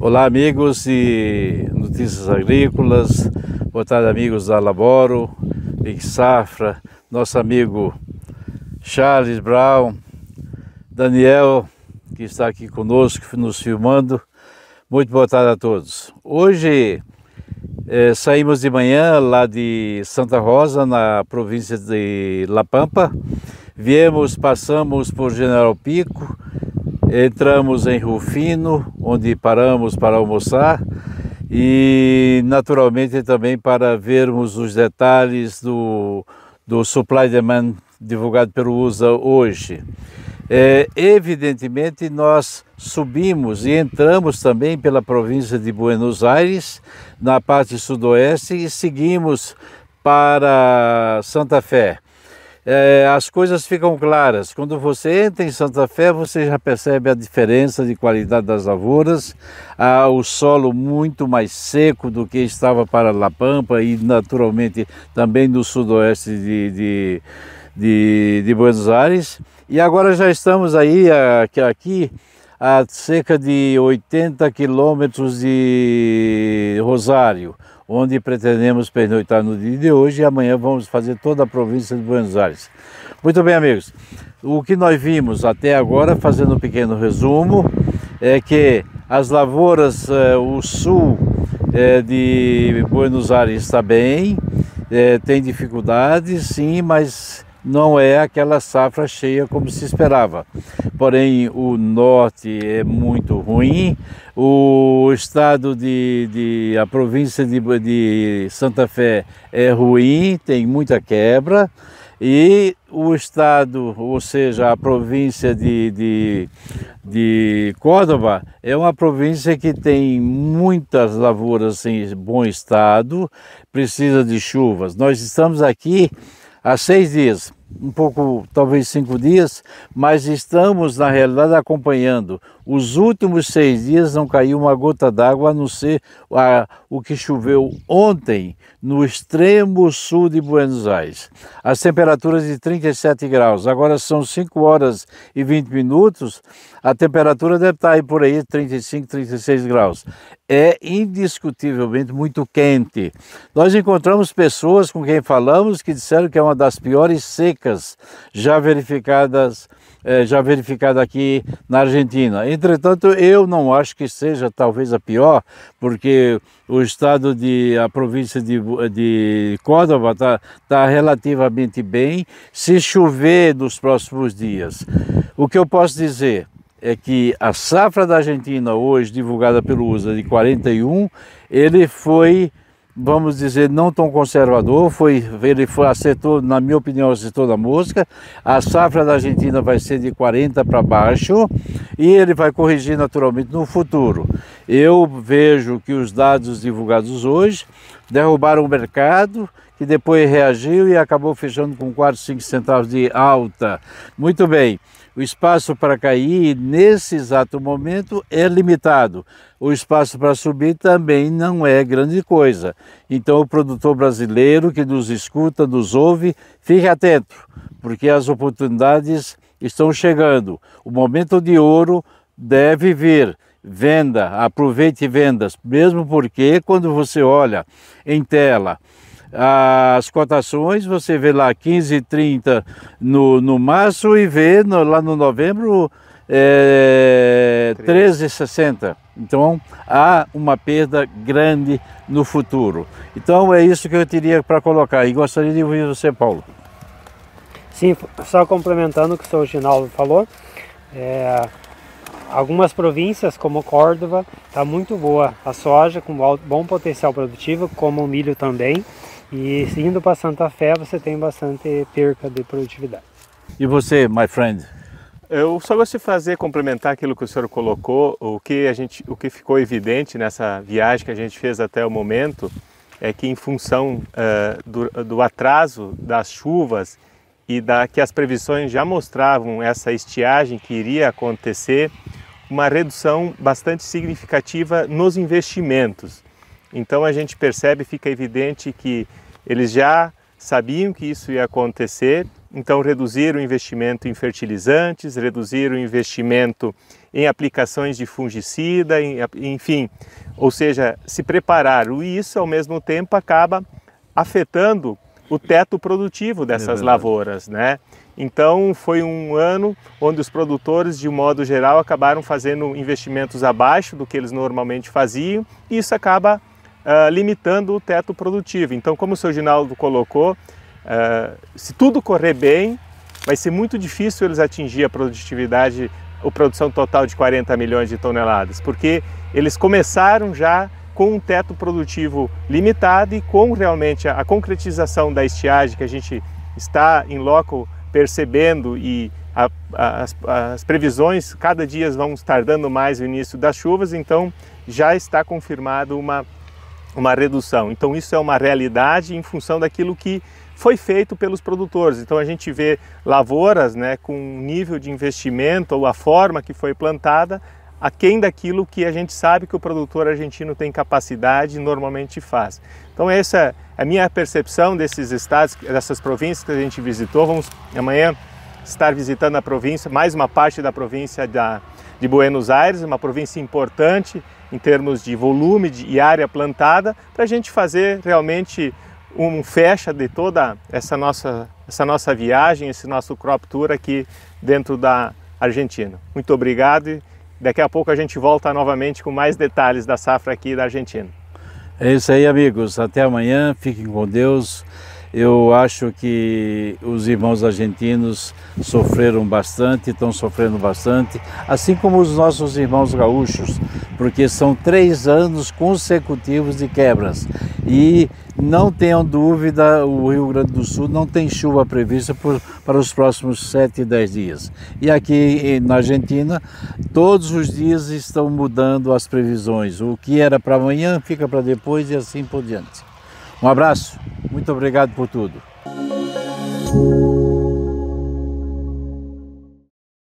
Olá, amigos de Notícias Agrícolas, boa tarde, amigos da Laboro, Big Safra, nosso amigo Charles Brown, Daniel, que está aqui conosco, nos filmando. Muito boa tarde a todos. Hoje é, saímos de manhã lá de Santa Rosa, na província de La Pampa. Viemos, passamos por General Pico, Entramos em Rufino, onde paramos para almoçar e naturalmente também para vermos os detalhes do, do Supply Demand divulgado pelo USA hoje. É, evidentemente, nós subimos e entramos também pela província de Buenos Aires, na parte sudoeste, e seguimos para Santa Fé é, as coisas ficam claras. Quando você entra em Santa Fé, você já percebe a diferença de qualidade das lavouras, ah, o solo muito mais seco do que estava para La Pampa e naturalmente também no sudoeste de, de, de, de Buenos Aires. E agora já estamos aí aqui a cerca de 80 quilômetros de Rosário onde pretendemos pernoitar no dia de hoje e amanhã vamos fazer toda a província de Buenos Aires. Muito bem, amigos. O que nós vimos até agora, fazendo um pequeno resumo, é que as lavouras, eh, o sul eh, de Buenos Aires está bem, eh, tem dificuldades, sim, mas não é aquela safra cheia como se esperava. Porém, o norte é muito ruim, o estado de, de a província de, de Santa Fé é ruim, tem muita quebra, e o estado, ou seja, a província de, de, de Córdoba, é uma província que tem muitas lavouras em bom estado, precisa de chuvas. Nós estamos aqui há seis dias um pouco, talvez cinco dias, mas estamos na realidade acompanhando. Os últimos seis dias não caiu uma gota d'água, a não ser a, o que choveu ontem no extremo sul de Buenos Aires. As temperaturas de 37 graus, agora são 5 horas e 20 minutos, a temperatura deve estar aí por aí 35, 36 graus. É indiscutivelmente muito quente. Nós encontramos pessoas com quem falamos que disseram que é uma das piores secas já verificadas é, já verificada aqui na Argentina. Entretanto, eu não acho que seja talvez a pior, porque o estado de a província de, de Córdoba está tá relativamente bem. Se chover nos próximos dias, o que eu posso dizer é que a safra da Argentina hoje divulgada pelo USA de 41, ele foi vamos dizer, não tão conservador, foi, ele foi, acertou, na minha opinião, acertou na música. A safra da Argentina vai ser de 40 para baixo e ele vai corrigir naturalmente no futuro. Eu vejo que os dados divulgados hoje derrubaram o mercado, que depois reagiu e acabou fechando com 4, 5 centavos de alta. Muito bem o espaço para cair nesse exato momento é limitado. O espaço para subir também não é grande coisa. Então, o produtor brasileiro que nos escuta, nos ouve, fique atento, porque as oportunidades estão chegando. O momento de ouro deve vir. Venda, aproveite vendas, mesmo porque quando você olha em tela as cotações, você vê lá 15,30 no, no março e vê no, lá no novembro é, 13,60. Então há uma perda grande no futuro. Então é isso que eu teria para colocar e gostaria de ouvir você, Paulo. Sim, só complementando o que o seu Ginaldo falou, é, algumas províncias como Córdoba está muito boa a soja com bom potencial produtivo, como o milho também. E indo para Santa Fé você tem bastante perca de produtividade. E você, my friend? Eu só gosto de fazer, complementar aquilo que o senhor colocou, o que, a gente, o que ficou evidente nessa viagem que a gente fez até o momento é que em função uh, do, do, atraso das chuvas e da que as previsões já mostravam essa estiagem que iria acontecer, uma redução bastante significativa nos investimentos. Então a gente percebe, fica evidente que eles já sabiam que isso ia acontecer, então reduziram o investimento em fertilizantes, reduziram o investimento em aplicações de fungicida, em, enfim, ou seja, se prepararam. E isso, ao mesmo tempo, acaba afetando o teto produtivo dessas é lavouras, né? Então foi um ano onde os produtores, de um modo geral, acabaram fazendo investimentos abaixo do que eles normalmente faziam e isso acaba uh, limitando o teto produtivo. Então, como o seu Ginaldo colocou, uh, se tudo correr bem, vai ser muito difícil eles atingir a produtividade, a produção total de 40 milhões de toneladas, porque eles começaram já com um teto produtivo limitado e com realmente a, a concretização da estiagem que a gente está em loco percebendo e a, a, as, as, previsões cada dia vão estar dando mais o início das chuvas, então já está confirmado uma, uma redução. Então isso é uma realidade em função daquilo que foi feito pelos produtores. Então a gente vê lavouras né, com um nível de investimento ou a forma que foi plantada aquém daquilo que a gente sabe que o produtor argentino tem capacidade e normalmente faz. Então essa é a minha percepção desses estados, dessas províncias que a gente visitou. Vamos amanhã estar visitando a província, mais uma parte da província da, de Buenos Aires, uma província importante em termos de volume de, e área plantada, para a gente fazer realmente um fecha de toda essa nossa, essa nossa viagem, esse nosso crop tour aqui dentro da Argentina. Muito obrigado Daqui a pouco a gente volta novamente com mais detalhes da safra aqui da Argentina. É isso aí, amigos. Até amanhã. Fiquem com Deus. Eu acho que os irmãos argentinos sofreram bastante, estão sofrendo bastante, assim como os nossos irmãos gaúchos, porque são três anos consecutivos de quebras. E não tenham dúvida, o Rio Grande do Sul não tem chuva prevista por, para os próximos 7 e 10 dias. E aqui na Argentina, todos os dias estão mudando as previsões. O que era para amanhã fica para depois e assim por diante. Um abraço, muito obrigado por tudo.